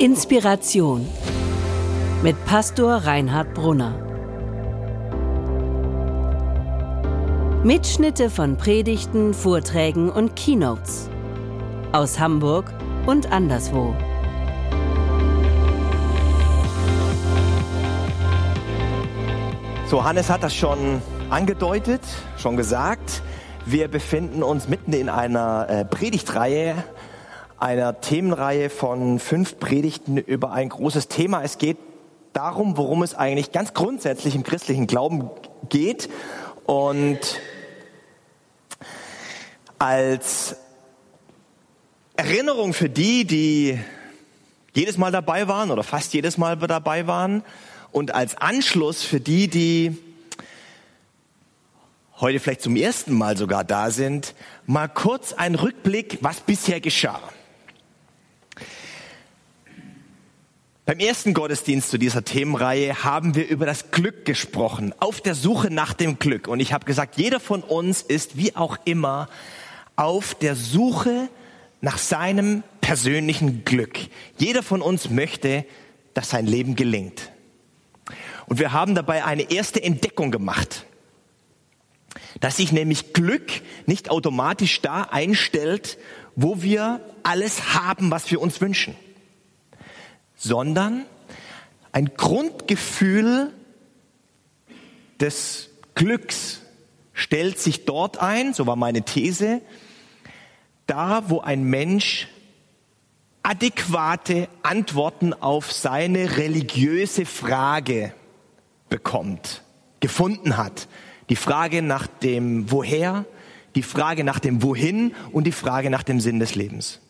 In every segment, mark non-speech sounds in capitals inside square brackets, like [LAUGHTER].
Inspiration mit Pastor Reinhard Brunner. Mitschnitte von Predigten, Vorträgen und Keynotes aus Hamburg und anderswo. So, Hannes hat das schon angedeutet, schon gesagt. Wir befinden uns mitten in einer äh, Predigtreihe, einer Themenreihe von fünf Predigten über ein großes Thema. Es geht darum, worum es eigentlich ganz grundsätzlich im christlichen Glauben geht. Und als Erinnerung für die, die jedes Mal dabei waren oder fast jedes Mal dabei waren und als Anschluss für die, die heute vielleicht zum ersten Mal sogar da sind, mal kurz ein Rückblick, was bisher geschah. Beim ersten Gottesdienst zu dieser Themenreihe haben wir über das Glück gesprochen, auf der Suche nach dem Glück. Und ich habe gesagt, jeder von uns ist wie auch immer auf der Suche nach seinem persönlichen Glück. Jeder von uns möchte, dass sein Leben gelingt. Und wir haben dabei eine erste Entdeckung gemacht, dass sich nämlich Glück nicht automatisch da einstellt, wo wir alles haben, was wir uns wünschen sondern ein Grundgefühl des Glücks stellt sich dort ein, so war meine These, da wo ein Mensch adäquate Antworten auf seine religiöse Frage bekommt, gefunden hat. Die Frage nach dem Woher, die Frage nach dem Wohin und die Frage nach dem Sinn des Lebens.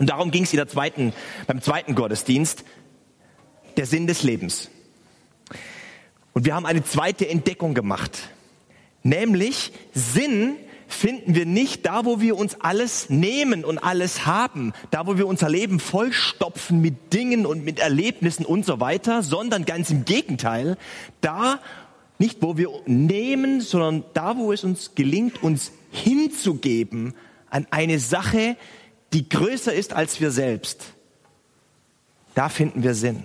Und darum ging es in der zweiten, beim zweiten Gottesdienst, der Sinn des Lebens. Und wir haben eine zweite Entdeckung gemacht. Nämlich Sinn finden wir nicht da, wo wir uns alles nehmen und alles haben, da, wo wir unser Leben vollstopfen mit Dingen und mit Erlebnissen und so weiter, sondern ganz im Gegenteil, da, nicht wo wir nehmen, sondern da, wo es uns gelingt, uns hinzugeben an eine Sache, die größer ist als wir selbst, da finden wir Sinn.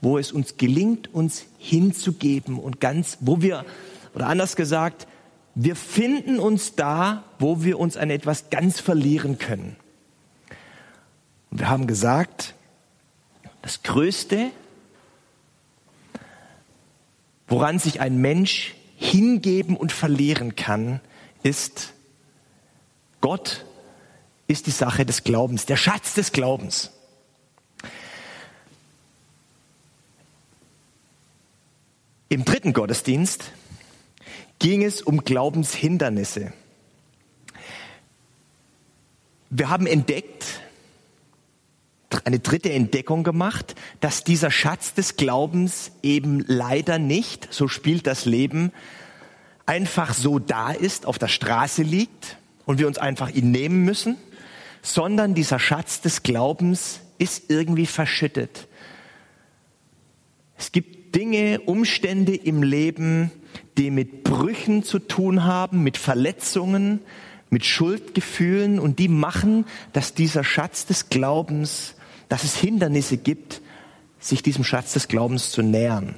Wo es uns gelingt, uns hinzugeben und ganz, wo wir, oder anders gesagt, wir finden uns da, wo wir uns an etwas ganz verlieren können. Und wir haben gesagt, das Größte, woran sich ein Mensch hingeben und verlieren kann, ist Gott ist die Sache des Glaubens, der Schatz des Glaubens. Im dritten Gottesdienst ging es um Glaubenshindernisse. Wir haben entdeckt, eine dritte Entdeckung gemacht, dass dieser Schatz des Glaubens eben leider nicht, so spielt das Leben, einfach so da ist, auf der Straße liegt und wir uns einfach ihn nehmen müssen, sondern dieser Schatz des Glaubens ist irgendwie verschüttet. Es gibt Dinge, Umstände im Leben, die mit Brüchen zu tun haben, mit Verletzungen, mit Schuldgefühlen und die machen, dass dieser Schatz des Glaubens, dass es Hindernisse gibt, sich diesem Schatz des Glaubens zu nähern.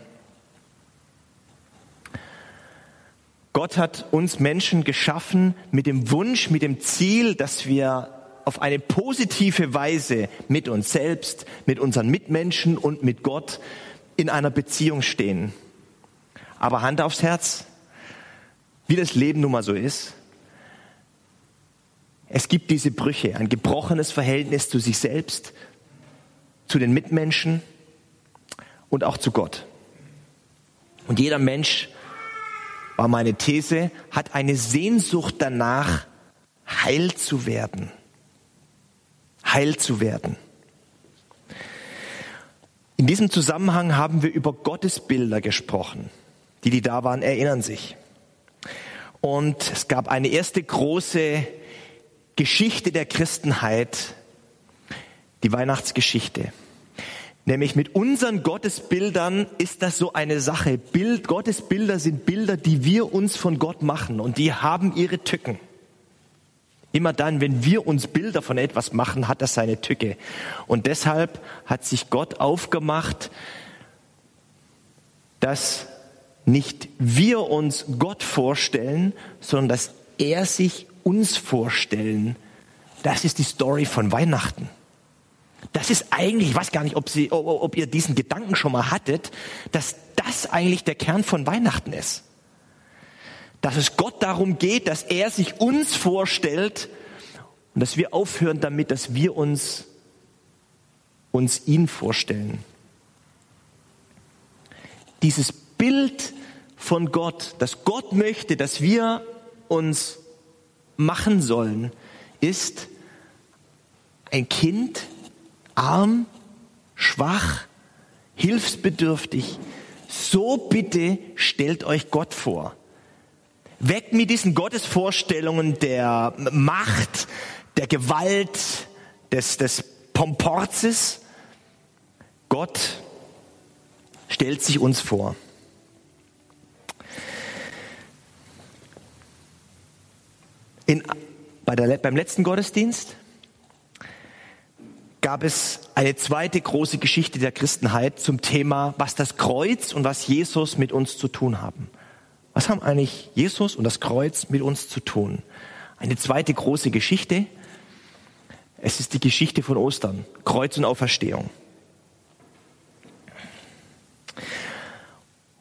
Gott hat uns Menschen geschaffen mit dem Wunsch, mit dem Ziel, dass wir auf eine positive Weise mit uns selbst, mit unseren Mitmenschen und mit Gott in einer Beziehung stehen. Aber Hand aufs Herz, wie das Leben nun mal so ist, es gibt diese Brüche, ein gebrochenes Verhältnis zu sich selbst, zu den Mitmenschen und auch zu Gott. Und jeder Mensch, war meine These, hat eine Sehnsucht danach, heil zu werden heil zu werden. In diesem Zusammenhang haben wir über Gottesbilder gesprochen. Die, die da waren, erinnern sich. Und es gab eine erste große Geschichte der Christenheit, die Weihnachtsgeschichte. Nämlich mit unseren Gottesbildern ist das so eine Sache. Bild, Gottesbilder sind Bilder, die wir uns von Gott machen und die haben ihre Tücken. Immer dann, wenn wir uns Bilder von etwas machen, hat das seine Tücke. Und deshalb hat sich Gott aufgemacht, dass nicht wir uns Gott vorstellen, sondern dass er sich uns vorstellen. Das ist die Story von Weihnachten. Das ist eigentlich, ich weiß gar nicht, ob, Sie, ob ihr diesen Gedanken schon mal hattet, dass das eigentlich der Kern von Weihnachten ist. Dass es Gott darum geht, dass er sich uns vorstellt und dass wir aufhören damit, dass wir uns, uns ihn vorstellen. Dieses Bild von Gott, dass Gott möchte, dass wir uns machen sollen, ist ein Kind, arm, schwach, hilfsbedürftig. So bitte stellt euch Gott vor. Weg mit diesen Gottesvorstellungen der Macht, der Gewalt, des, des Pomporzes. Gott stellt sich uns vor. In, bei der, beim letzten Gottesdienst gab es eine zweite große Geschichte der Christenheit zum Thema, was das Kreuz und was Jesus mit uns zu tun haben. Was haben eigentlich Jesus und das Kreuz mit uns zu tun? Eine zweite große Geschichte. Es ist die Geschichte von Ostern, Kreuz und Auferstehung.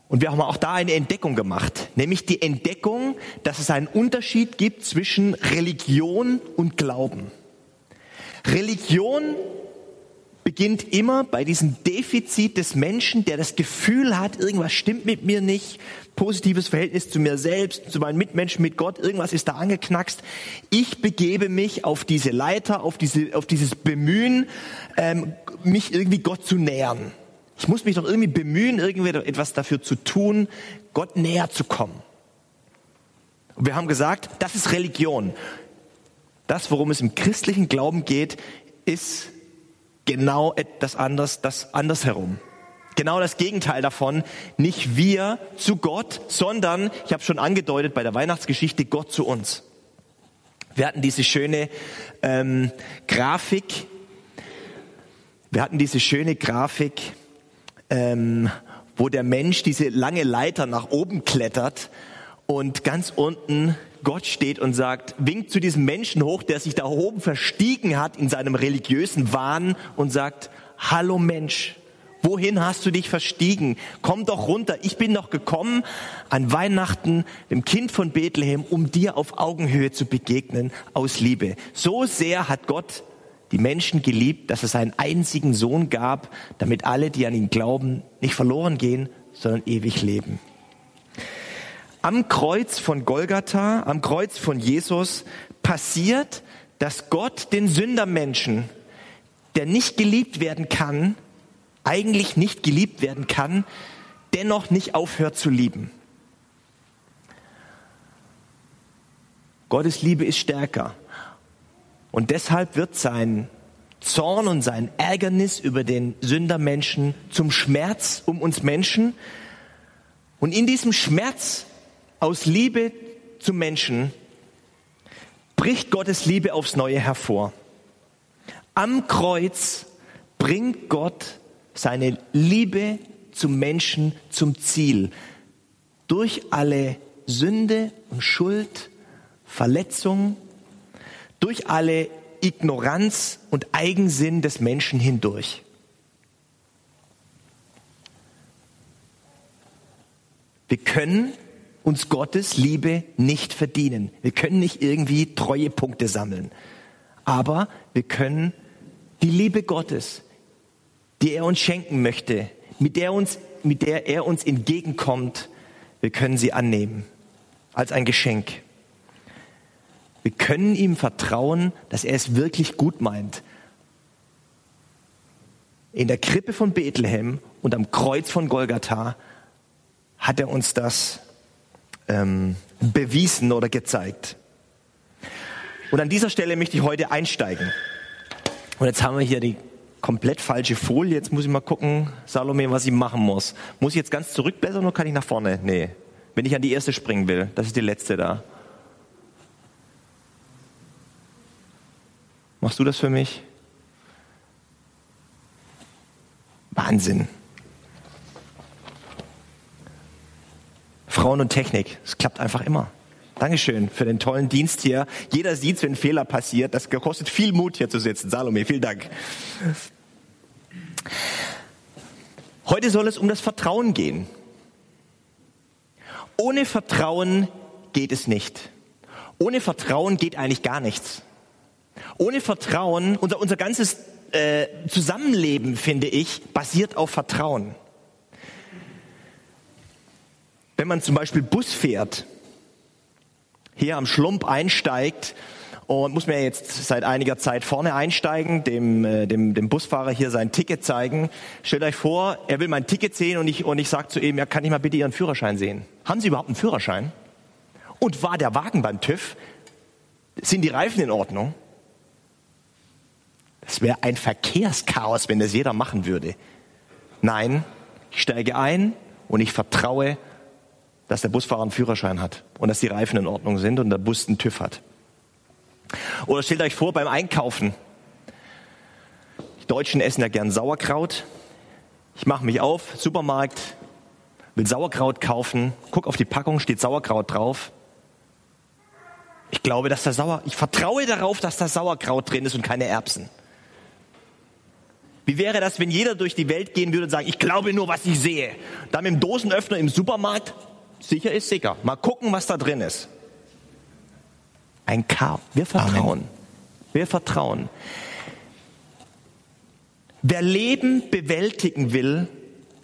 Und wir haben auch da eine Entdeckung gemacht, nämlich die Entdeckung, dass es einen Unterschied gibt zwischen Religion und Glauben. Religion beginnt immer bei diesem Defizit des Menschen, der das Gefühl hat, irgendwas stimmt mit mir nicht, positives Verhältnis zu mir selbst, zu meinen Mitmenschen, mit Gott, irgendwas ist da angeknackst. Ich begebe mich auf diese Leiter, auf, diese, auf dieses Bemühen, ähm, mich irgendwie Gott zu nähern. Ich muss mich doch irgendwie bemühen, irgendwie etwas dafür zu tun, Gott näher zu kommen. Und wir haben gesagt, das ist Religion. Das, worum es im christlichen Glauben geht, ist genau etwas anders, das andersherum. Genau das Gegenteil davon. Nicht wir zu Gott, sondern, ich habe schon angedeutet bei der Weihnachtsgeschichte, Gott zu uns. Wir hatten diese schöne ähm, Grafik. Wir hatten diese schöne Grafik, ähm, wo der Mensch diese lange Leiter nach oben klettert und ganz unten Gott steht und sagt, winkt zu diesem Menschen hoch, der sich da oben verstiegen hat in seinem religiösen Wahn und sagt, hallo Mensch, wohin hast du dich verstiegen? Komm doch runter. Ich bin doch gekommen an Weihnachten, dem Kind von Bethlehem, um dir auf Augenhöhe zu begegnen aus Liebe. So sehr hat Gott die Menschen geliebt, dass es seinen einzigen Sohn gab, damit alle, die an ihn glauben, nicht verloren gehen, sondern ewig leben am Kreuz von Golgatha, am Kreuz von Jesus passiert, dass Gott den Sündermenschen, der nicht geliebt werden kann, eigentlich nicht geliebt werden kann, dennoch nicht aufhört zu lieben. Gottes Liebe ist stärker. Und deshalb wird sein Zorn und sein Ärgernis über den Sündermenschen zum Schmerz um uns Menschen. Und in diesem Schmerz aus Liebe zum Menschen bricht Gottes Liebe aufs Neue hervor. Am Kreuz bringt Gott seine Liebe zum Menschen zum Ziel. Durch alle Sünde und Schuld, Verletzung, durch alle Ignoranz und Eigensinn des Menschen hindurch. Wir können uns Gottes Liebe nicht verdienen. Wir können nicht irgendwie Treuepunkte sammeln. Aber wir können die Liebe Gottes, die er uns schenken möchte, mit der, uns, mit der er uns entgegenkommt, wir können sie annehmen als ein Geschenk. Wir können ihm vertrauen, dass er es wirklich gut meint. In der Krippe von Bethlehem und am Kreuz von Golgatha hat er uns das ähm, bewiesen oder gezeigt. Und an dieser Stelle möchte ich heute einsteigen. Und jetzt haben wir hier die komplett falsche Folie. Jetzt muss ich mal gucken, Salome, was ich machen muss. Muss ich jetzt ganz zurückblättern oder kann ich nach vorne? Nee. Wenn ich an die erste springen will, das ist die letzte da. Machst du das für mich? Wahnsinn. Frauen und Technik, es klappt einfach immer. Dankeschön für den tollen Dienst hier. Jeder sieht, wenn ein Fehler passiert. Das kostet viel Mut, hier zu sitzen. Salome, vielen Dank. Heute soll es um das Vertrauen gehen. Ohne Vertrauen geht es nicht. Ohne Vertrauen geht eigentlich gar nichts. Ohne Vertrauen, unser, unser ganzes äh, Zusammenleben, finde ich, basiert auf Vertrauen. Wenn man zum Beispiel Bus fährt, hier am Schlump einsteigt und muss mir jetzt seit einiger Zeit vorne einsteigen, dem, äh, dem, dem Busfahrer hier sein Ticket zeigen. Stellt euch vor, er will mein Ticket sehen und ich, und ich sage zu ihm, ja, kann ich mal bitte Ihren Führerschein sehen? Haben Sie überhaupt einen Führerschein? Und war der Wagen beim TÜV? Sind die Reifen in Ordnung? Das wäre ein Verkehrschaos, wenn das jeder machen würde. Nein, ich steige ein und ich vertraue, dass der Busfahrer einen Führerschein hat und dass die Reifen in Ordnung sind und der Bus einen TÜV hat. Oder stellt euch vor beim Einkaufen. Die Deutschen essen ja gern Sauerkraut. Ich mache mich auf, Supermarkt, will Sauerkraut kaufen, guck auf die Packung, steht Sauerkraut drauf. Ich glaube, dass da Sauer, ich vertraue darauf, dass da Sauerkraut drin ist und keine Erbsen. Wie wäre das, wenn jeder durch die Welt gehen würde und sagen, ich glaube nur, was ich sehe. Dann mit dem Dosenöffner im Supermarkt, sicher ist sicher. Mal gucken, was da drin ist. Ein Chaos. Wir vertrauen. Amen. Wir vertrauen. Wer Leben bewältigen will,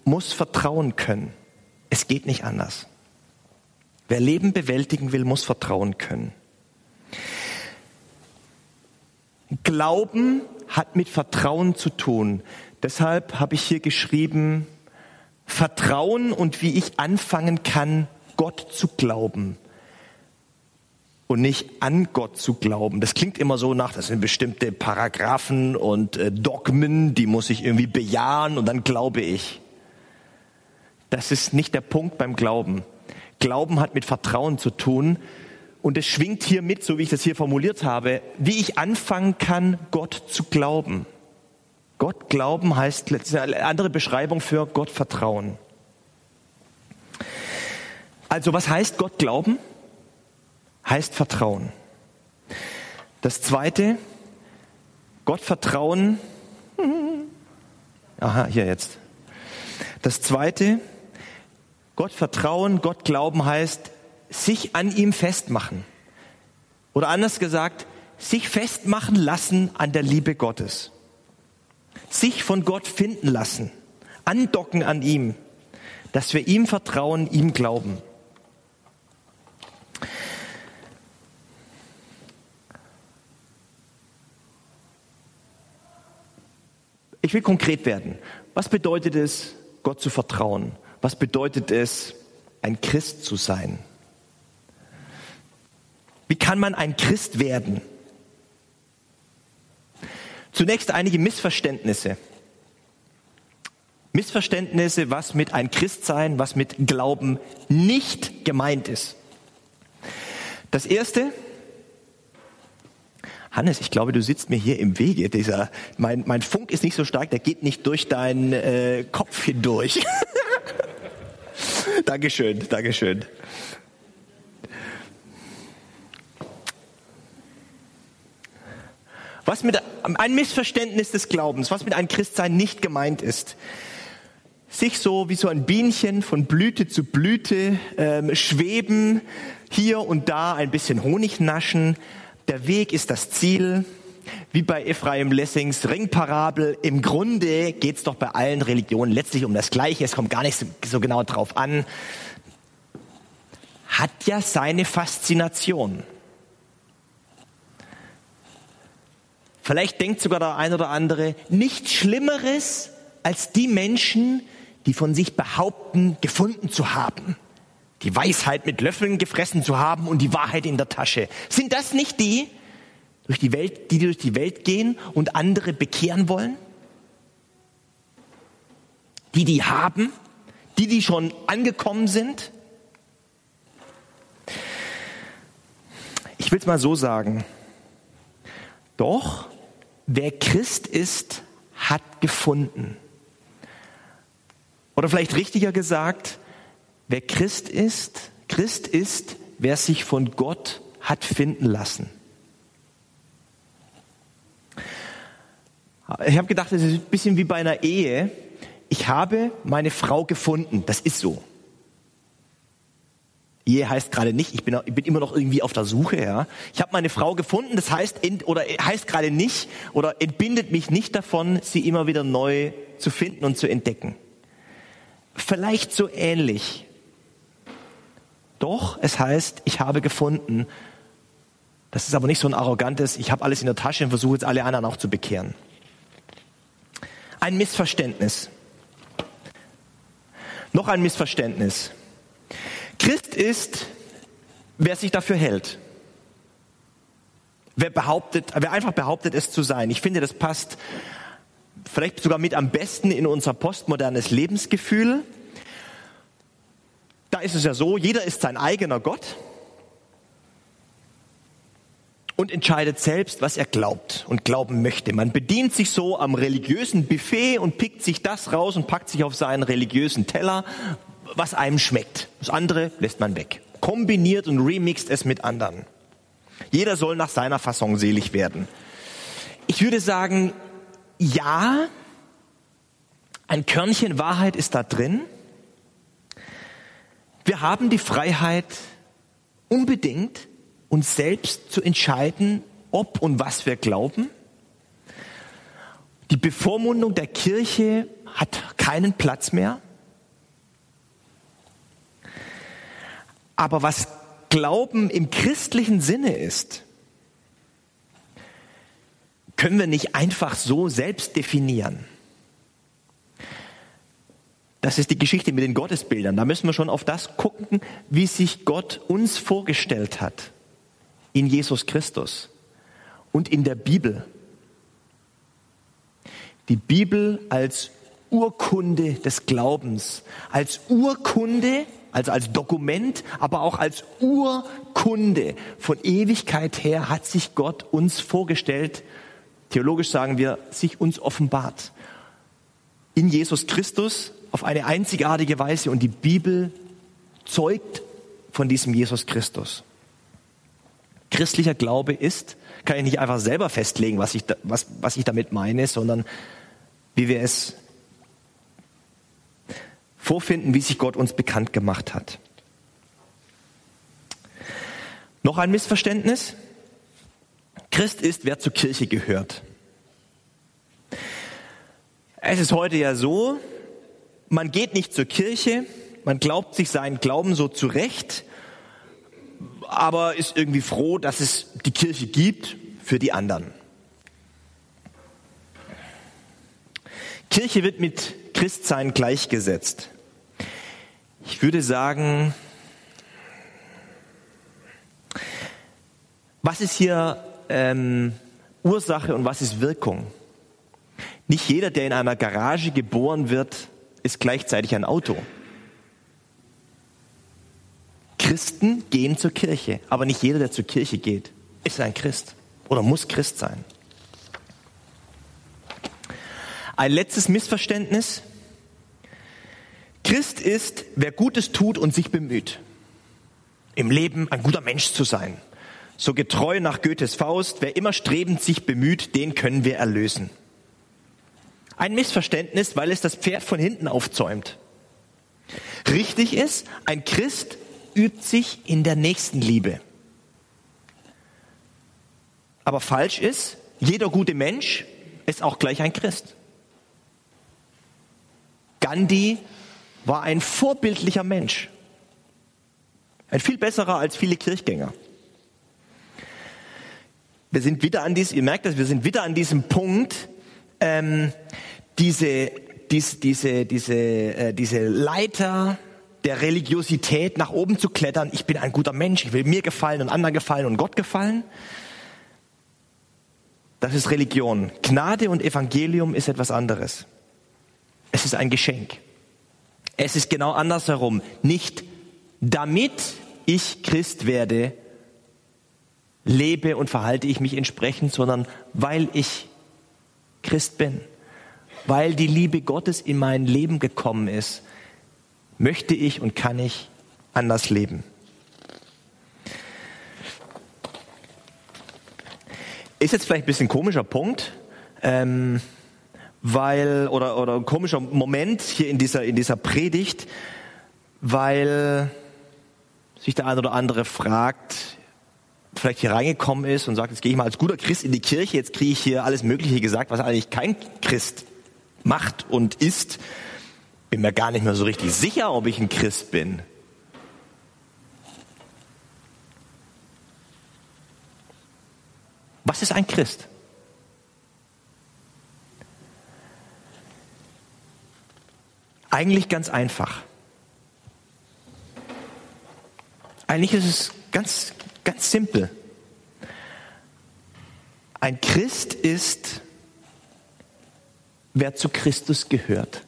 muss vertrauen können. Es geht nicht anders. Wer Leben bewältigen will, muss vertrauen können. Glauben hat mit Vertrauen zu tun. Deshalb habe ich hier geschrieben, Vertrauen und wie ich anfangen kann, Gott zu glauben und nicht an Gott zu glauben. Das klingt immer so nach, das sind bestimmte Paragraphen und äh, Dogmen, die muss ich irgendwie bejahen und dann glaube ich. Das ist nicht der Punkt beim Glauben. Glauben hat mit Vertrauen zu tun und es schwingt hier mit, so wie ich das hier formuliert habe, wie ich anfangen kann, Gott zu glauben. Gott glauben heißt eine andere Beschreibung für Gott vertrauen. Also was heißt Gott glauben? Heißt Vertrauen. Das zweite, Gott vertrauen. [LAUGHS] Aha, hier jetzt. Das zweite, Gott vertrauen, Gott glauben heißt sich an ihm festmachen. Oder anders gesagt, sich festmachen lassen an der Liebe Gottes. Sich von Gott finden lassen. Andocken an ihm. Dass wir ihm vertrauen, ihm glauben. Ich will konkret werden. Was bedeutet es, Gott zu vertrauen? Was bedeutet es, ein Christ zu sein? Wie kann man ein Christ werden? Zunächst einige Missverständnisse. Missverständnisse, was mit ein Christsein, was mit Glauben nicht gemeint ist. Das erste, Hannes, ich glaube, du sitzt mir hier im Wege. Dieser, mein, mein Funk ist nicht so stark, der geht nicht durch deinen äh, Kopf hindurch. [LAUGHS] Dankeschön, Dankeschön. Was mit ein Missverständnis des Glaubens, was mit einem Christsein nicht gemeint ist. Sich so wie so ein Bienchen von Blüte zu Blüte ähm, schweben, hier und da ein bisschen Honig naschen, der Weg ist das Ziel. Wie bei Ephraim Lessings Ringparabel. Im Grunde geht es doch bei allen Religionen letztlich um das Gleiche. Es kommt gar nicht so, so genau drauf an. Hat ja seine Faszination. Vielleicht denkt sogar der ein oder andere, nichts Schlimmeres als die Menschen, die von sich behaupten, gefunden zu haben die Weisheit mit Löffeln gefressen zu haben und die Wahrheit in der Tasche. Sind das nicht die, durch die Welt, die durch die Welt gehen und andere bekehren wollen? Die, die haben, die, die schon angekommen sind? Ich will es mal so sagen. Doch, wer Christ ist, hat gefunden. Oder vielleicht richtiger gesagt, wer Christ ist, Christ ist, wer sich von Gott hat finden lassen. Ich habe gedacht, es ist ein bisschen wie bei einer Ehe. Ich habe meine Frau gefunden. Das ist so. Ehe heißt gerade nicht, ich bin, ich bin immer noch irgendwie auf der Suche. Ja. Ich habe meine Frau gefunden, das heißt, ent, oder heißt gerade nicht, oder entbindet mich nicht davon, sie immer wieder neu zu finden und zu entdecken. Vielleicht so ähnlich. Doch, es heißt, ich habe gefunden. Das ist aber nicht so ein arrogantes, ich habe alles in der Tasche und versuche jetzt alle anderen auch zu bekehren. Ein Missverständnis. Noch ein Missverständnis. Christ ist, wer sich dafür hält. Wer behauptet, wer einfach behauptet, es zu sein. Ich finde, das passt vielleicht sogar mit am besten in unser postmodernes Lebensgefühl. Da ist es ja so, jeder ist sein eigener Gott und entscheidet selbst, was er glaubt und glauben möchte. Man bedient sich so am religiösen Buffet und pickt sich das raus und packt sich auf seinen religiösen Teller, was einem schmeckt. Das andere lässt man weg. Kombiniert und remixt es mit anderen. Jeder soll nach seiner Fassung selig werden. Ich würde sagen, ja, ein Körnchen Wahrheit ist da drin. Wir haben die Freiheit, unbedingt uns selbst zu entscheiden, ob und was wir glauben. Die Bevormundung der Kirche hat keinen Platz mehr. Aber was Glauben im christlichen Sinne ist, können wir nicht einfach so selbst definieren. Das ist die Geschichte mit den Gottesbildern. Da müssen wir schon auf das gucken, wie sich Gott uns vorgestellt hat in Jesus Christus und in der Bibel. Die Bibel als Urkunde des Glaubens, als Urkunde also als Dokument, aber auch als Urkunde von Ewigkeit her hat sich Gott uns vorgestellt, theologisch sagen wir, sich uns offenbart. In Jesus Christus auf eine einzigartige Weise und die Bibel zeugt von diesem Jesus Christus. Christlicher Glaube ist, kann ich nicht einfach selber festlegen, was ich, da, was, was ich damit meine, sondern wie wir es vorfinden, wie sich Gott uns bekannt gemacht hat. Noch ein Missverständnis. Christ ist, wer zur Kirche gehört. Es ist heute ja so, man geht nicht zur Kirche, man glaubt sich seinen Glauben so zurecht, aber ist irgendwie froh, dass es die Kirche gibt für die anderen. Kirche wird mit Christsein gleichgesetzt. Ich würde sagen, was ist hier ähm, Ursache und was ist Wirkung? Nicht jeder, der in einer Garage geboren wird, ist gleichzeitig ein Auto. Christen gehen zur Kirche, aber nicht jeder, der zur Kirche geht, ist ein Christ oder muss Christ sein. Ein letztes Missverständnis. Christ ist, wer Gutes tut und sich bemüht, im Leben ein guter Mensch zu sein. So getreu nach Goethes Faust, wer immer strebend sich bemüht, den können wir erlösen. Ein Missverständnis, weil es das Pferd von hinten aufzäumt. Richtig ist, ein Christ übt sich in der Nächstenliebe. Aber falsch ist, jeder gute Mensch ist auch gleich ein Christ. Gandhi war ein vorbildlicher Mensch. Ein viel besserer als viele Kirchgänger. Wir sind wieder an diesem, ihr merkt das, wir sind wieder an diesem Punkt, ähm, diese, dies, diese, diese, äh, diese Leiter der Religiosität nach oben zu klettern. Ich bin ein guter Mensch, ich will mir gefallen und anderen gefallen und Gott gefallen. Das ist Religion. Gnade und Evangelium ist etwas anderes. Es ist ein Geschenk. Es ist genau andersherum. Nicht damit ich Christ werde, lebe und verhalte ich mich entsprechend, sondern weil ich Christ bin, weil die Liebe Gottes in mein Leben gekommen ist, möchte ich und kann ich anders leben. Ist jetzt vielleicht ein bisschen komischer Punkt, ähm, weil, oder, oder ein komischer Moment hier in dieser, in dieser Predigt, weil sich der eine oder andere fragt, vielleicht hier reingekommen ist und sagt, jetzt gehe ich mal als guter Christ in die Kirche, jetzt kriege ich hier alles Mögliche gesagt, was eigentlich kein Christ macht und ist. Bin mir gar nicht mehr so richtig sicher, ob ich ein Christ bin. Was ist ein Christ? Eigentlich ganz einfach. Eigentlich ist es ganz, ganz simpel. Ein Christ ist, wer zu Christus gehört.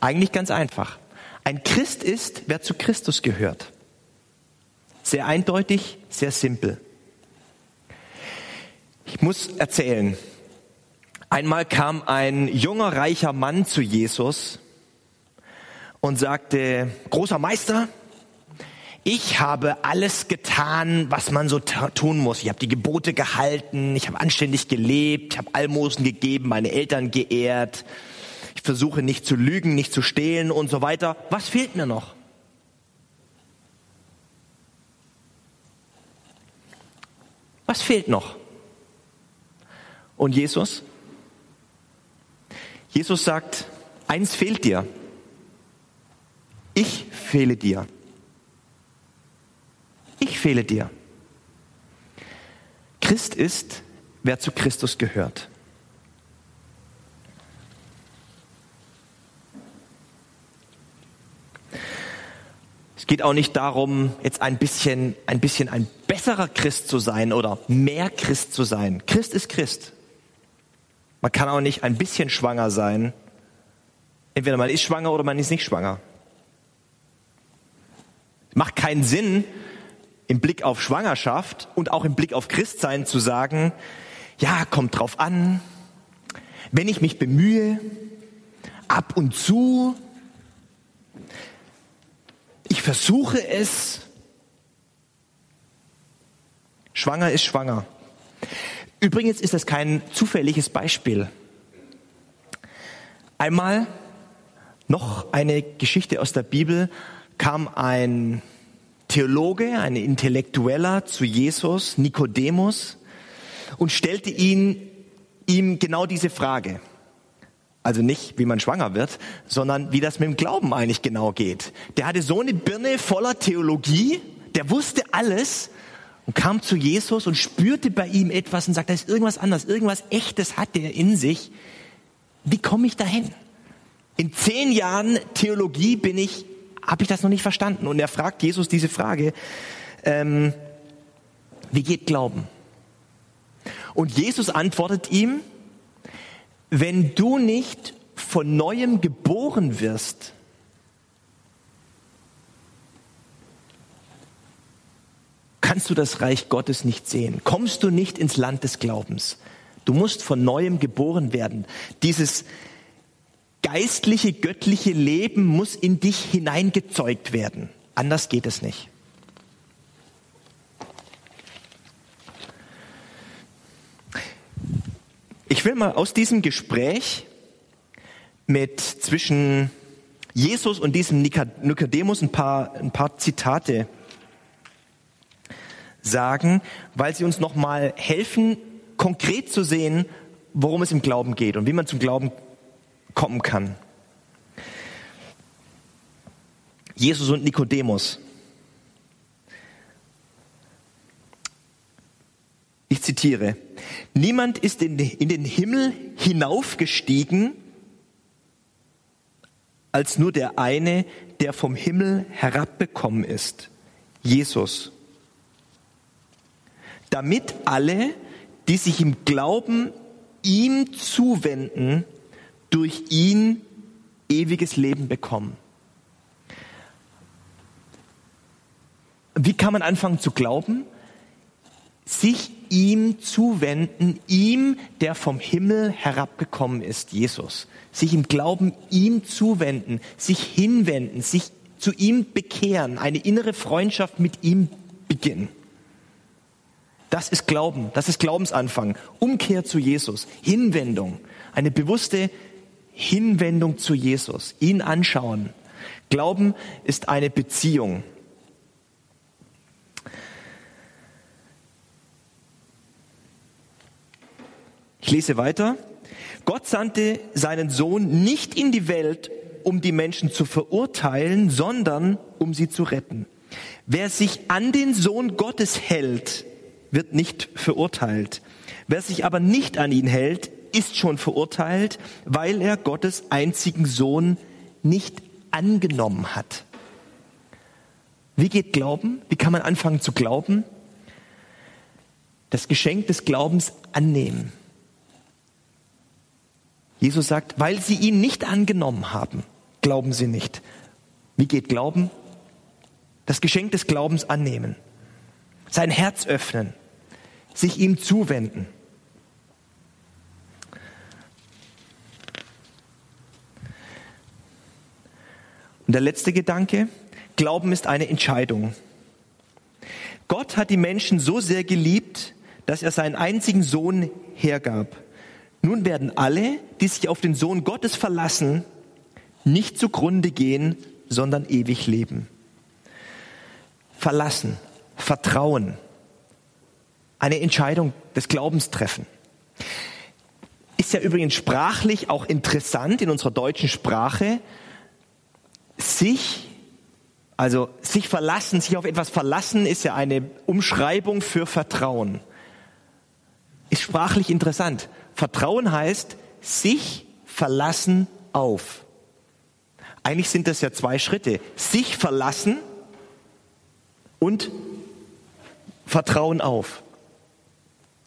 Eigentlich ganz einfach. Ein Christ ist, wer zu Christus gehört. Sehr eindeutig, sehr simpel. Ich muss erzählen. Einmal kam ein junger, reicher Mann zu Jesus und sagte, großer Meister, ich habe alles getan, was man so tun muss. Ich habe die Gebote gehalten, ich habe anständig gelebt, ich habe Almosen gegeben, meine Eltern geehrt, ich versuche nicht zu lügen, nicht zu stehlen und so weiter. Was fehlt mir noch? Was fehlt noch? Und Jesus? Jesus sagt, eins fehlt dir. Ich fehle dir. Ich fehle dir. Christ ist, wer zu Christus gehört. Es geht auch nicht darum, jetzt ein bisschen, ein bisschen ein besserer Christ zu sein oder mehr Christ zu sein. Christ ist Christ. Man kann auch nicht ein bisschen schwanger sein. Entweder man ist schwanger oder man ist nicht schwanger. Macht keinen Sinn, im Blick auf Schwangerschaft und auch im Blick auf Christsein zu sagen, ja, kommt drauf an, wenn ich mich bemühe, ab und zu, ich versuche es, schwanger ist schwanger. Übrigens ist das kein zufälliges Beispiel. Einmal noch eine Geschichte aus der Bibel kam ein Theologe, ein Intellektueller zu Jesus, Nikodemus, und stellte ihn, ihm genau diese Frage. Also nicht, wie man schwanger wird, sondern wie das mit dem Glauben eigentlich genau geht. Der hatte so eine Birne voller Theologie, der wusste alles und kam zu Jesus und spürte bei ihm etwas und sagte, da ist irgendwas anderes, irgendwas Echtes hat der in sich. Wie komme ich dahin? In zehn Jahren Theologie bin ich habe ich das noch nicht verstanden. Und er fragt Jesus diese Frage, ähm, wie geht Glauben? Und Jesus antwortet ihm, wenn du nicht von neuem geboren wirst, kannst du das Reich Gottes nicht sehen. Kommst du nicht ins Land des Glaubens. Du musst von neuem geboren werden. Dieses geistliche, göttliche Leben muss in dich hineingezeugt werden. Anders geht es nicht. Ich will mal aus diesem Gespräch mit zwischen Jesus und diesem Nikodemus ein paar, ein paar Zitate sagen, weil sie uns nochmal helfen, konkret zu sehen, worum es im Glauben geht und wie man zum Glauben kommen kann. Jesus und Nikodemus. Ich zitiere, niemand ist in, den Himmel hinaufgestiegen als nur der eine, der vom Himmel herabbekommen ist, Jesus. Damit alle, die sich im Glauben ihm zuwenden, durch ihn ewiges Leben bekommen. Wie kann man anfangen zu glauben? sich ihm zuwenden, ihm, der vom Himmel herabgekommen ist, Jesus. Sich im Glauben ihm zuwenden, sich hinwenden, sich zu ihm bekehren, eine innere Freundschaft mit ihm beginnen. Das ist Glauben, das ist Glaubensanfang, Umkehr zu Jesus, Hinwendung, eine bewusste Hinwendung zu Jesus, ihn anschauen. Glauben ist eine Beziehung. Ich lese weiter. Gott sandte seinen Sohn nicht in die Welt, um die Menschen zu verurteilen, sondern um sie zu retten. Wer sich an den Sohn Gottes hält, wird nicht verurteilt. Wer sich aber nicht an ihn hält, ist schon verurteilt, weil er Gottes einzigen Sohn nicht angenommen hat. Wie geht Glauben? Wie kann man anfangen zu glauben? Das Geschenk des Glaubens annehmen. Jesus sagt, weil sie ihn nicht angenommen haben, glauben sie nicht. Wie geht Glauben? Das Geschenk des Glaubens annehmen. Sein Herz öffnen. Sich ihm zuwenden. Und der letzte Gedanke, Glauben ist eine Entscheidung. Gott hat die Menschen so sehr geliebt, dass er seinen einzigen Sohn hergab. Nun werden alle, die sich auf den Sohn Gottes verlassen, nicht zugrunde gehen, sondern ewig leben. Verlassen, Vertrauen, eine Entscheidung des Glaubens treffen. Ist ja übrigens sprachlich auch interessant in unserer deutschen Sprache, sich, also sich verlassen, sich auf etwas verlassen, ist ja eine Umschreibung für Vertrauen. Ist sprachlich interessant. Vertrauen heißt sich verlassen auf. Eigentlich sind das ja zwei Schritte. Sich verlassen und Vertrauen auf.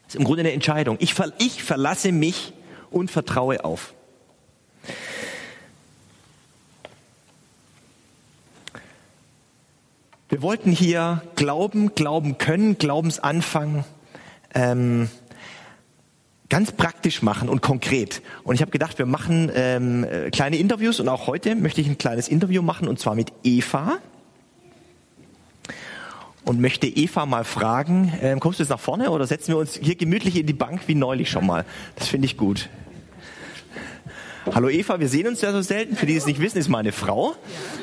Das ist im Grunde eine Entscheidung. Ich, ich verlasse mich und vertraue auf. Wir wollten hier Glauben, Glauben können, Glaubensanfang ähm, ganz praktisch machen und konkret. Und ich habe gedacht, wir machen ähm, äh, kleine Interviews und auch heute möchte ich ein kleines Interview machen und zwar mit Eva. Und möchte Eva mal fragen, ähm, kommst du jetzt nach vorne oder setzen wir uns hier gemütlich in die Bank wie neulich schon mal? Das finde ich gut. Hallo Eva, wir sehen uns ja so selten. Für die, die es nicht wissen, ist meine Frau.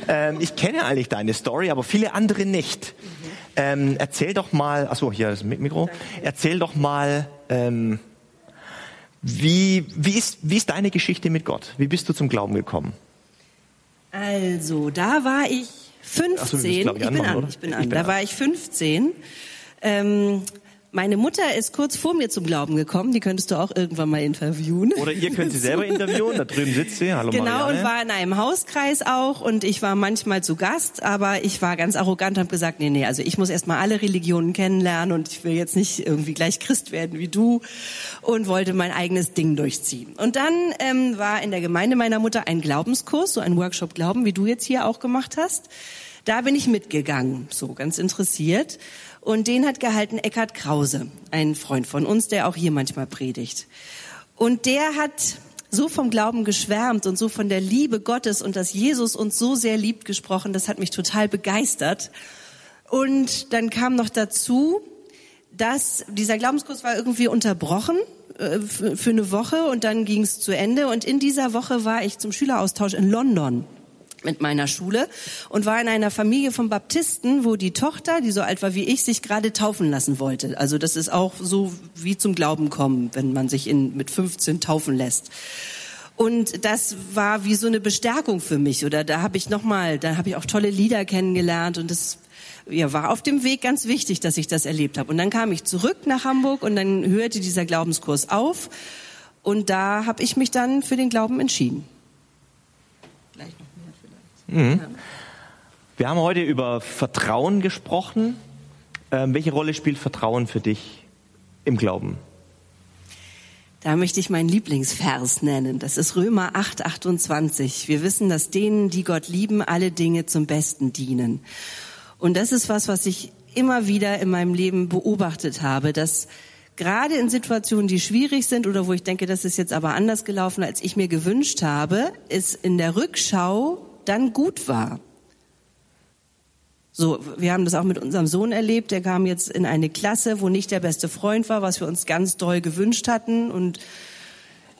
Ähm, ich kenne eigentlich deine Story, aber viele andere nicht. Ähm, erzähl doch mal, achso, hier ist das Mikro. Erzähl doch mal, ähm, wie, wie, ist, wie ist deine Geschichte mit Gott? Wie bist du zum Glauben gekommen? Also, da war ich 15. So, ich, ich, bin an, ich bin an. Ich bin da an. war ich 15. Ähm, meine Mutter ist kurz vor mir zum Glauben gekommen. Die könntest du auch irgendwann mal interviewen. Oder ihr könnt sie selber [LAUGHS] interviewen. Da drüben sitzt sie. Hallo Genau, Marianne. und war in einem Hauskreis auch. Und ich war manchmal zu Gast. Aber ich war ganz arrogant und habe gesagt, nee, nee, also ich muss erst mal alle Religionen kennenlernen. Und ich will jetzt nicht irgendwie gleich Christ werden wie du. Und wollte mein eigenes Ding durchziehen. Und dann ähm, war in der Gemeinde meiner Mutter ein Glaubenskurs, so ein Workshop Glauben, wie du jetzt hier auch gemacht hast. Da bin ich mitgegangen, so ganz interessiert. Und den hat gehalten Eckhard Krause, ein Freund von uns, der auch hier manchmal predigt. Und der hat so vom Glauben geschwärmt und so von der Liebe Gottes und dass Jesus uns so sehr liebt gesprochen, das hat mich total begeistert. Und dann kam noch dazu, dass dieser Glaubenskurs war irgendwie unterbrochen äh, für eine Woche und dann ging es zu Ende. Und in dieser Woche war ich zum Schüleraustausch in London mit meiner Schule und war in einer Familie von Baptisten, wo die Tochter, die so alt war wie ich, sich gerade taufen lassen wollte. Also das ist auch so wie zum Glauben kommen, wenn man sich in, mit 15 taufen lässt. Und das war wie so eine Bestärkung für mich. Oder da habe ich noch mal, da habe ich auch tolle Lieder kennengelernt und das ja, war auf dem Weg ganz wichtig, dass ich das erlebt habe. Und dann kam ich zurück nach Hamburg und dann hörte dieser Glaubenskurs auf und da habe ich mich dann für den Glauben entschieden. Mhm. Wir haben heute über Vertrauen gesprochen. Ähm, welche Rolle spielt Vertrauen für dich im Glauben? Da möchte ich meinen Lieblingsvers nennen. Das ist Römer 8, 28. Wir wissen, dass denen, die Gott lieben, alle Dinge zum Besten dienen. Und das ist was, was ich immer wieder in meinem Leben beobachtet habe, dass gerade in Situationen, die schwierig sind oder wo ich denke, das ist jetzt aber anders gelaufen, als ich mir gewünscht habe, es in der Rückschau dann gut war. So, wir haben das auch mit unserem Sohn erlebt. Der kam jetzt in eine Klasse, wo nicht der beste Freund war, was wir uns ganz doll gewünscht hatten und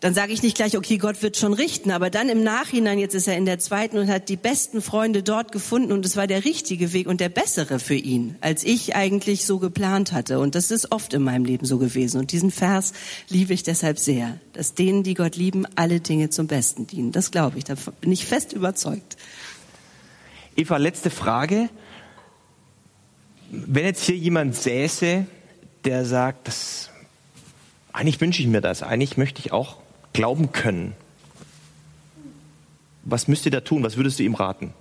dann sage ich nicht gleich, okay, Gott wird schon richten, aber dann im Nachhinein, jetzt ist er in der zweiten und hat die besten Freunde dort gefunden und es war der richtige Weg und der bessere für ihn, als ich eigentlich so geplant hatte. Und das ist oft in meinem Leben so gewesen. Und diesen Vers liebe ich deshalb sehr, dass denen, die Gott lieben, alle Dinge zum Besten dienen. Das glaube ich, da bin ich fest überzeugt. Eva, letzte Frage. Wenn jetzt hier jemand säße, der sagt, das, eigentlich wünsche ich mir das, eigentlich möchte ich auch glauben können. Was müsst ihr da tun? Was würdest du ihm raten?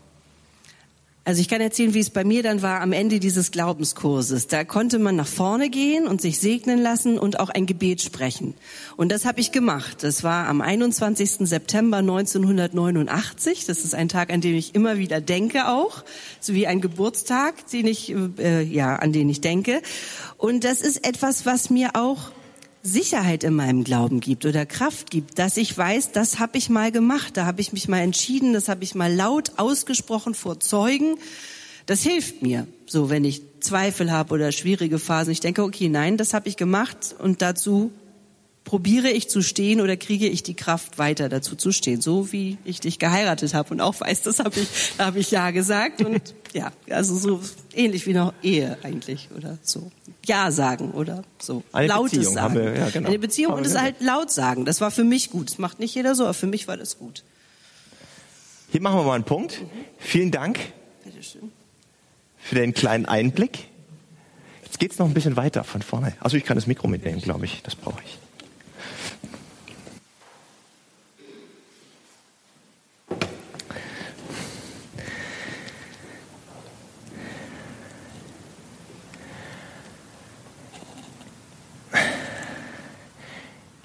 Also ich kann erzählen, wie es bei mir dann war am Ende dieses Glaubenskurses. Da konnte man nach vorne gehen und sich segnen lassen und auch ein Gebet sprechen. Und das habe ich gemacht. Das war am 21. September 1989. Das ist ein Tag, an den ich immer wieder denke auch, so wie ein Geburtstag, den ich äh, ja an den ich denke. Und das ist etwas, was mir auch Sicherheit in meinem Glauben gibt oder Kraft gibt, dass ich weiß, das habe ich mal gemacht, da habe ich mich mal entschieden, das habe ich mal laut ausgesprochen vor Zeugen. Das hilft mir, so wenn ich Zweifel habe oder schwierige Phasen. Ich denke, okay, nein, das habe ich gemacht und dazu probiere ich zu stehen oder kriege ich die Kraft weiter dazu zu stehen, so wie ich dich geheiratet habe und auch weiß, das habe ich, da habe ich ja gesagt und [LAUGHS] ja, also so ähnlich wie noch Ehe eigentlich oder so. Ja sagen oder so. Eine Lautes Beziehung sagen. haben wir, ja, genau. Eine Beziehung und es halt laut sagen. Das war für mich gut. Das macht nicht jeder so, aber für mich war das gut. Hier machen wir mal einen Punkt. Vielen Dank für den kleinen Einblick. Jetzt geht's noch ein bisschen weiter von vorne. Also ich kann das Mikro mitnehmen, glaube ich. Das brauche ich.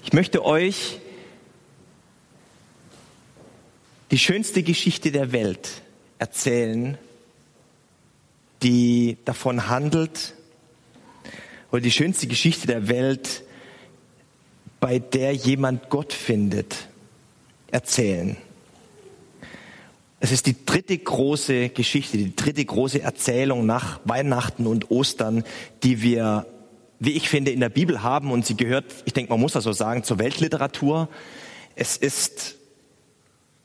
Ich möchte euch die schönste Geschichte der Welt erzählen, die davon handelt, oder die schönste Geschichte der Welt, bei der jemand Gott findet, erzählen. Es ist die dritte große Geschichte, die dritte große Erzählung nach Weihnachten und Ostern, die wir, wie ich finde, in der Bibel haben. Und sie gehört, ich denke, man muss das so sagen, zur Weltliteratur. Es ist,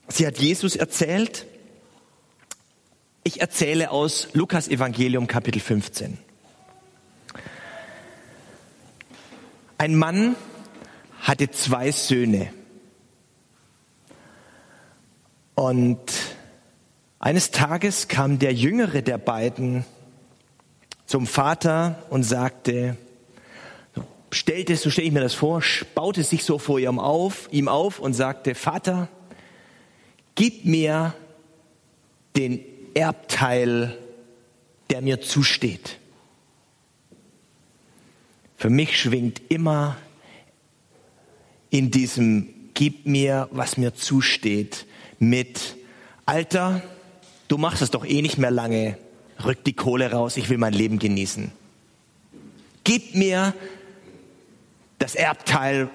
sie hat Jesus erzählt. Ich erzähle aus Lukas Evangelium Kapitel 15. Ein Mann hatte zwei Söhne. Und eines Tages kam der jüngere der beiden zum Vater und sagte, stellte, so stelle ich mir das vor, baute sich so vor ihm auf, ihm auf und sagte, Vater, gib mir den Erbteil, der mir zusteht. Für mich schwingt immer in diesem Gib mir, was mir zusteht, mit Alter, du machst es doch eh nicht mehr lange, rück die Kohle raus, ich will mein Leben genießen. Gib mir das Erbteil,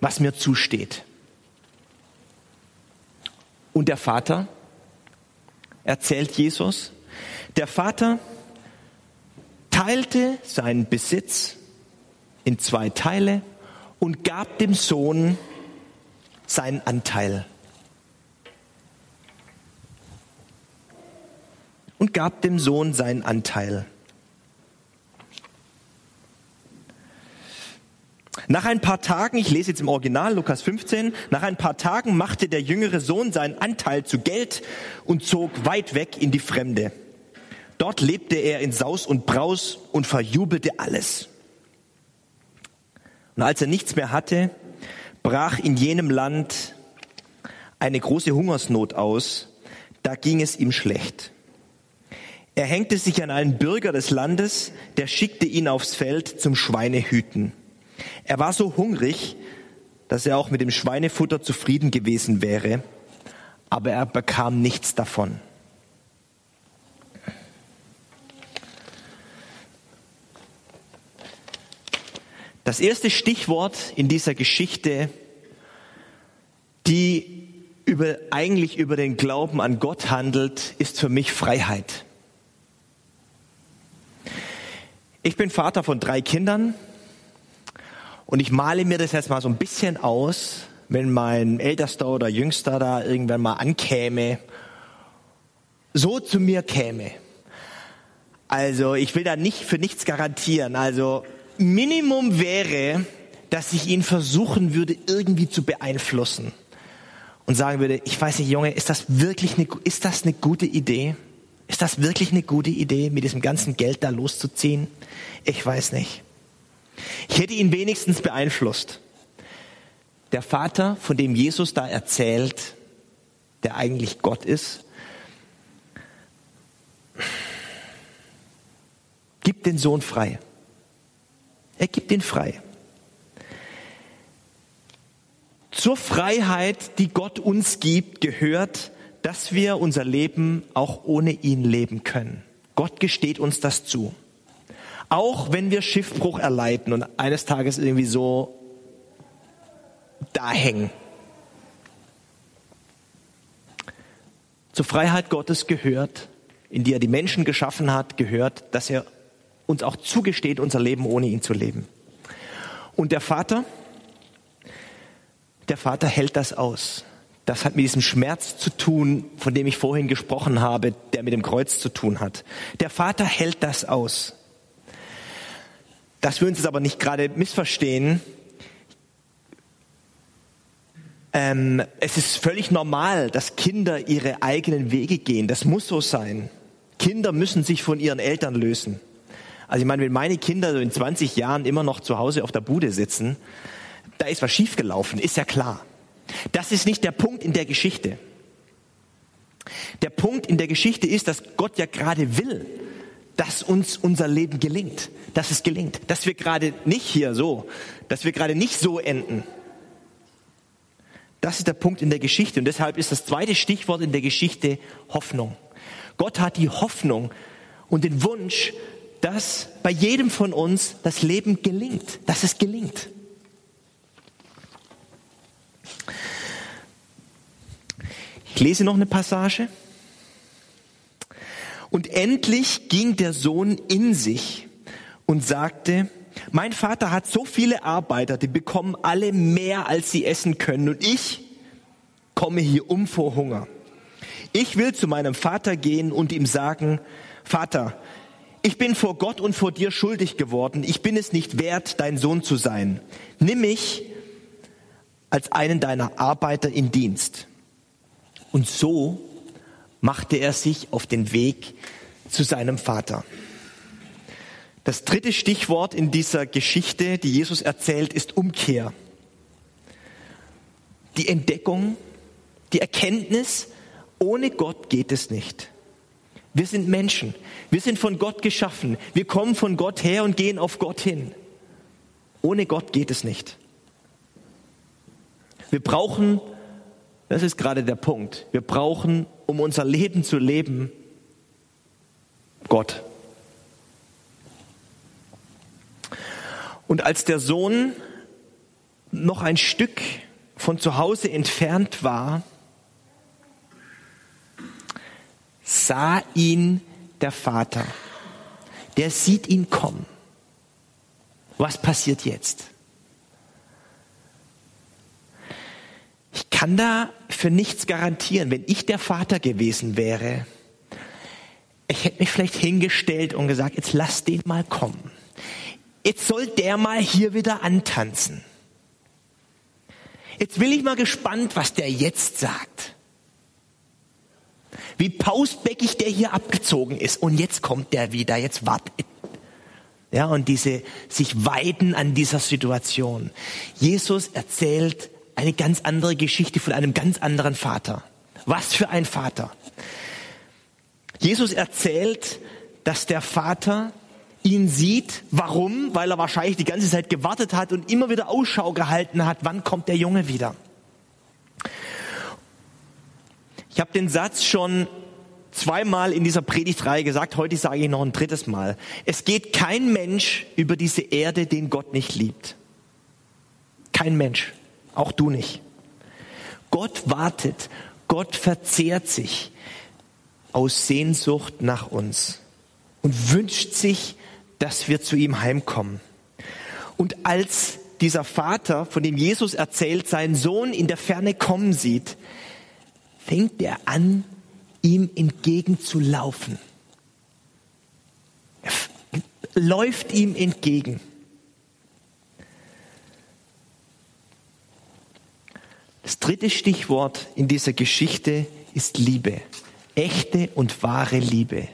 was mir zusteht. Und der Vater, erzählt Jesus, der Vater teilte seinen Besitz in zwei Teile und gab dem Sohn seinen Anteil. Und gab dem Sohn seinen Anteil. Nach ein paar Tagen, ich lese jetzt im Original Lukas 15, nach ein paar Tagen machte der jüngere Sohn seinen Anteil zu Geld und zog weit weg in die Fremde. Dort lebte er in Saus und Braus und verjubelte alles. Und als er nichts mehr hatte, brach in jenem Land eine große Hungersnot aus. Da ging es ihm schlecht. Er hängte sich an einen Bürger des Landes, der schickte ihn aufs Feld zum Schweinehüten. Er war so hungrig, dass er auch mit dem Schweinefutter zufrieden gewesen wäre, aber er bekam nichts davon. Das erste Stichwort in dieser Geschichte, die über, eigentlich über den Glauben an Gott handelt, ist für mich Freiheit. Ich bin Vater von drei Kindern und ich male mir das jetzt mal so ein bisschen aus, wenn mein ältester oder jüngster da irgendwann mal ankäme, so zu mir käme. Also ich will da nicht für nichts garantieren. Also Minimum wäre, dass ich ihn versuchen würde, irgendwie zu beeinflussen und sagen würde, ich weiß nicht, Junge, ist das wirklich eine, ist das eine gute Idee? Ist das wirklich eine gute Idee, mit diesem ganzen Geld da loszuziehen? Ich weiß nicht. Ich hätte ihn wenigstens beeinflusst. Der Vater, von dem Jesus da erzählt, der eigentlich Gott ist, gibt den Sohn frei. Er gibt ihn frei. Zur Freiheit, die Gott uns gibt, gehört, dass wir unser Leben auch ohne ihn leben können. Gott gesteht uns das zu. Auch wenn wir Schiffbruch erleiden und eines Tages irgendwie so da hängen. Zur Freiheit Gottes gehört, in die er die Menschen geschaffen hat, gehört, dass er uns auch zugesteht, unser Leben ohne ihn zu leben. Und der Vater, der Vater hält das aus. Das hat mit diesem Schmerz zu tun, von dem ich vorhin gesprochen habe, der mit dem Kreuz zu tun hat. Der Vater hält das aus. Dass wir uns das aber nicht gerade missverstehen. Ähm, es ist völlig normal, dass Kinder ihre eigenen Wege gehen. Das muss so sein. Kinder müssen sich von ihren Eltern lösen. Also ich meine, wenn meine Kinder so in 20 Jahren immer noch zu Hause auf der Bude sitzen, da ist was schiefgelaufen, ist ja klar. Das ist nicht der Punkt in der Geschichte. Der Punkt in der Geschichte ist, dass Gott ja gerade will, dass uns unser Leben gelingt, dass es gelingt, dass wir gerade nicht hier so, dass wir gerade nicht so enden. Das ist der Punkt in der Geschichte und deshalb ist das zweite Stichwort in der Geschichte Hoffnung. Gott hat die Hoffnung und den Wunsch, dass bei jedem von uns das Leben gelingt, dass es gelingt. Ich lese noch eine Passage. Und endlich ging der Sohn in sich und sagte, mein Vater hat so viele Arbeiter, die bekommen alle mehr, als sie essen können. Und ich komme hier um vor Hunger. Ich will zu meinem Vater gehen und ihm sagen, Vater, ich bin vor Gott und vor dir schuldig geworden. Ich bin es nicht wert, dein Sohn zu sein. Nimm mich als einen deiner Arbeiter in Dienst. Und so machte er sich auf den Weg zu seinem Vater. Das dritte Stichwort in dieser Geschichte, die Jesus erzählt, ist Umkehr. Die Entdeckung, die Erkenntnis, ohne Gott geht es nicht. Wir sind Menschen. Wir sind von Gott geschaffen. Wir kommen von Gott her und gehen auf Gott hin. Ohne Gott geht es nicht. Wir brauchen, das ist gerade der Punkt, wir brauchen, um unser Leben zu leben, Gott. Und als der Sohn noch ein Stück von zu Hause entfernt war, sah ihn der Vater. Der sieht ihn kommen. Was passiert jetzt? Ich kann da für nichts garantieren. Wenn ich der Vater gewesen wäre, ich hätte mich vielleicht hingestellt und gesagt, jetzt lass den mal kommen. Jetzt soll der mal hier wieder antanzen. Jetzt will ich mal gespannt, was der jetzt sagt. Wie pausbäckig der hier abgezogen ist. Und jetzt kommt der wieder, jetzt wartet. Ja, und diese, sich weiden an dieser Situation. Jesus erzählt eine ganz andere Geschichte von einem ganz anderen Vater. Was für ein Vater. Jesus erzählt, dass der Vater ihn sieht. Warum? Weil er wahrscheinlich die ganze Zeit gewartet hat und immer wieder Ausschau gehalten hat, wann kommt der Junge wieder. Ich habe den Satz schon zweimal in dieser Predigtreihe gesagt, heute sage ich noch ein drittes Mal. Es geht kein Mensch über diese Erde, den Gott nicht liebt. Kein Mensch. Auch du nicht. Gott wartet. Gott verzehrt sich aus Sehnsucht nach uns und wünscht sich, dass wir zu ihm heimkommen. Und als dieser Vater, von dem Jesus erzählt, seinen Sohn in der Ferne kommen sieht, fängt er an, ihm entgegenzulaufen. Er läuft ihm entgegen. Das dritte Stichwort in dieser Geschichte ist Liebe. Echte und wahre Liebe,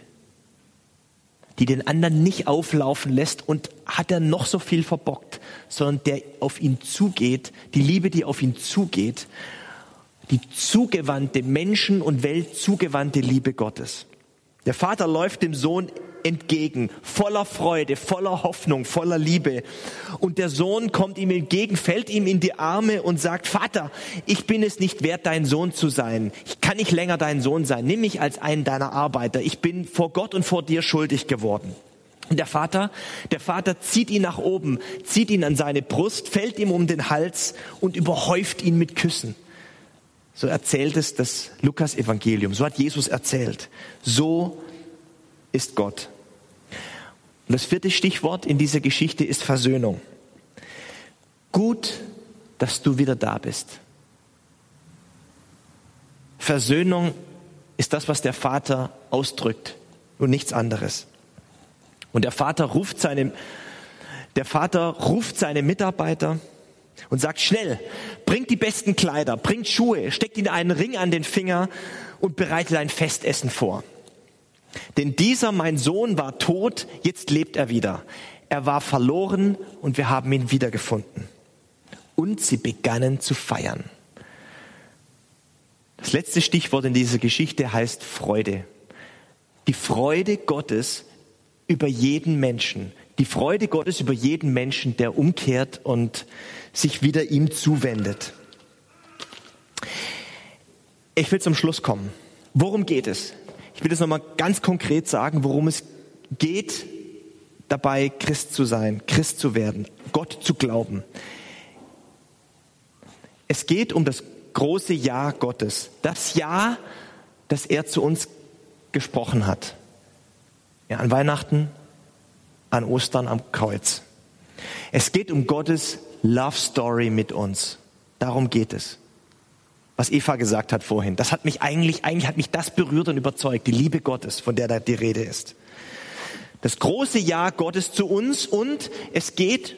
die den anderen nicht auflaufen lässt und hat er noch so viel verbockt, sondern der auf ihn zugeht, die Liebe, die auf ihn zugeht die zugewandte, Menschen und Welt zugewandte Liebe Gottes. Der Vater läuft dem Sohn entgegen, voller Freude, voller Hoffnung, voller Liebe. Und der Sohn kommt ihm entgegen, fällt ihm in die Arme und sagt, Vater, ich bin es nicht wert, dein Sohn zu sein. Ich kann nicht länger dein Sohn sein. Nimm mich als einen deiner Arbeiter. Ich bin vor Gott und vor dir schuldig geworden. Und der Vater, der Vater zieht ihn nach oben, zieht ihn an seine Brust, fällt ihm um den Hals und überhäuft ihn mit Küssen. So erzählt es das Lukas-Evangelium. So hat Jesus erzählt. So ist Gott. Und das vierte Stichwort in dieser Geschichte ist Versöhnung. Gut, dass du wieder da bist. Versöhnung ist das, was der Vater ausdrückt und nichts anderes. Und der Vater ruft seine, der Vater ruft seine Mitarbeiter und sagt schnell, bringt die besten Kleider, bringt Schuhe, steckt ihnen einen Ring an den Finger und bereitet ein Festessen vor. Denn dieser, mein Sohn, war tot, jetzt lebt er wieder. Er war verloren und wir haben ihn wiedergefunden. Und sie begannen zu feiern. Das letzte Stichwort in dieser Geschichte heißt Freude. Die Freude Gottes über jeden Menschen. Die Freude Gottes über jeden Menschen, der umkehrt und sich wieder ihm zuwendet. Ich will zum Schluss kommen. Worum geht es? Ich will es nochmal ganz konkret sagen, worum es geht, dabei Christ zu sein, Christ zu werden, Gott zu glauben. Es geht um das große Ja Gottes. Das Ja, das er zu uns gesprochen hat. Ja, an Weihnachten, an Ostern, am Kreuz. Es geht um Gottes Love Story mit uns. Darum geht es. Was Eva gesagt hat vorhin. Das hat mich eigentlich, eigentlich hat mich das berührt und überzeugt. Die Liebe Gottes, von der da die Rede ist. Das große Ja Gottes zu uns und es geht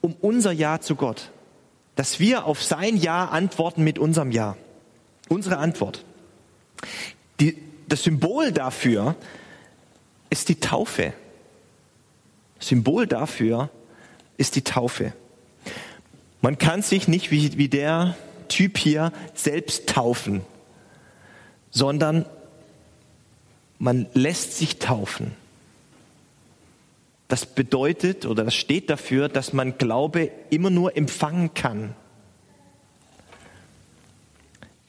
um unser Ja zu Gott. Dass wir auf sein Ja antworten mit unserem Ja. Unsere Antwort. Die, das Symbol dafür ist die Taufe. Symbol dafür ist die Taufe. Man kann sich nicht wie, wie der Typ hier selbst taufen, sondern man lässt sich taufen. Das bedeutet oder das steht dafür, dass man Glaube immer nur empfangen kann.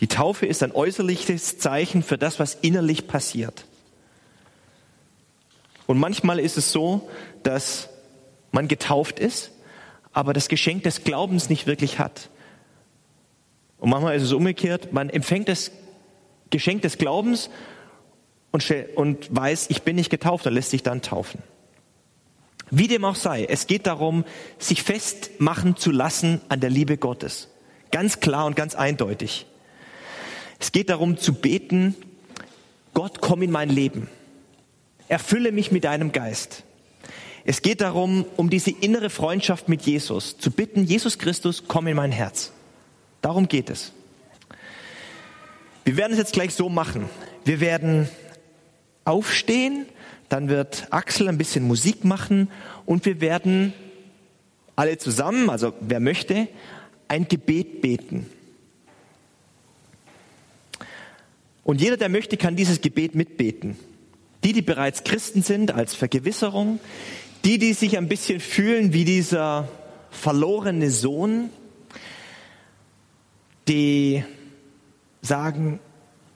Die Taufe ist ein äußerliches Zeichen für das, was innerlich passiert. Und manchmal ist es so, dass man getauft ist, aber das Geschenk des Glaubens nicht wirklich hat. Und manchmal ist es umgekehrt, man empfängt das Geschenk des Glaubens und, und weiß, ich bin nicht getauft und lässt sich dann taufen. Wie dem auch sei, es geht darum, sich festmachen zu lassen an der Liebe Gottes. Ganz klar und ganz eindeutig. Es geht darum zu beten, Gott, komm in mein Leben. Erfülle mich mit deinem Geist. Es geht darum, um diese innere Freundschaft mit Jesus, zu bitten, Jesus Christus, komm in mein Herz. Darum geht es. Wir werden es jetzt gleich so machen. Wir werden aufstehen, dann wird Axel ein bisschen Musik machen und wir werden alle zusammen, also wer möchte, ein Gebet beten. Und jeder, der möchte, kann dieses Gebet mitbeten. Die, die bereits Christen sind, als Vergewisserung. Die, die sich ein bisschen fühlen wie dieser verlorene Sohn, die sagen,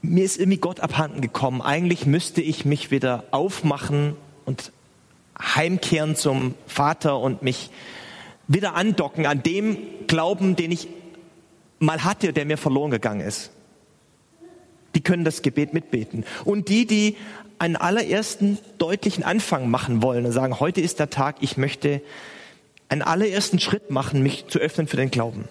mir ist irgendwie Gott abhanden gekommen. Eigentlich müsste ich mich wieder aufmachen und heimkehren zum Vater und mich wieder andocken an dem Glauben, den ich mal hatte, der mir verloren gegangen ist. Die können das Gebet mitbeten. Und die, die einen allerersten deutlichen Anfang machen wollen und sagen, heute ist der Tag, ich möchte einen allerersten Schritt machen, mich zu öffnen für den Glauben.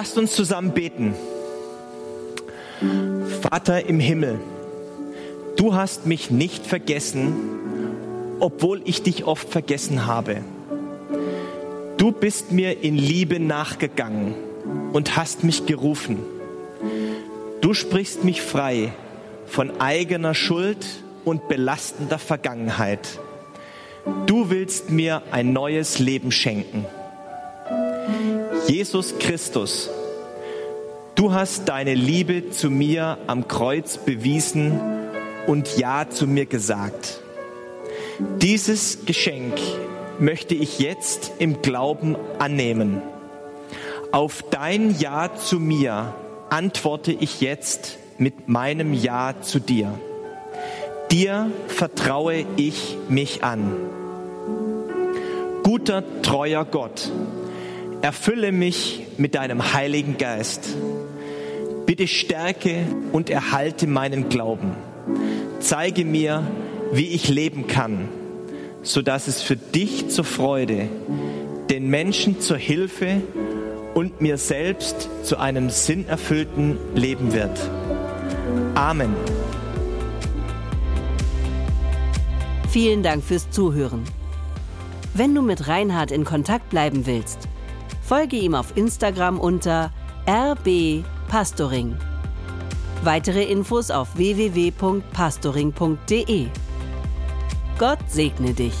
Lasst uns zusammen beten. Vater im Himmel, du hast mich nicht vergessen, obwohl ich dich oft vergessen habe. Du bist mir in Liebe nachgegangen und hast mich gerufen. Du sprichst mich frei von eigener Schuld und belastender Vergangenheit. Du willst mir ein neues Leben schenken. Jesus Christus, du hast deine Liebe zu mir am Kreuz bewiesen und Ja zu mir gesagt. Dieses Geschenk möchte ich jetzt im Glauben annehmen. Auf dein Ja zu mir antworte ich jetzt mit meinem Ja zu dir. Dir vertraue ich mich an. Guter, treuer Gott, Erfülle mich mit deinem Heiligen Geist. Bitte stärke und erhalte meinen Glauben. Zeige mir, wie ich leben kann, so dass es für dich zur Freude, den Menschen zur Hilfe und mir selbst zu einem sinnerfüllten Leben wird. Amen. Vielen Dank fürs Zuhören. Wenn du mit Reinhard in Kontakt bleiben willst, Folge ihm auf Instagram unter rbpastoring. Weitere Infos auf www.pastoring.de. Gott segne dich.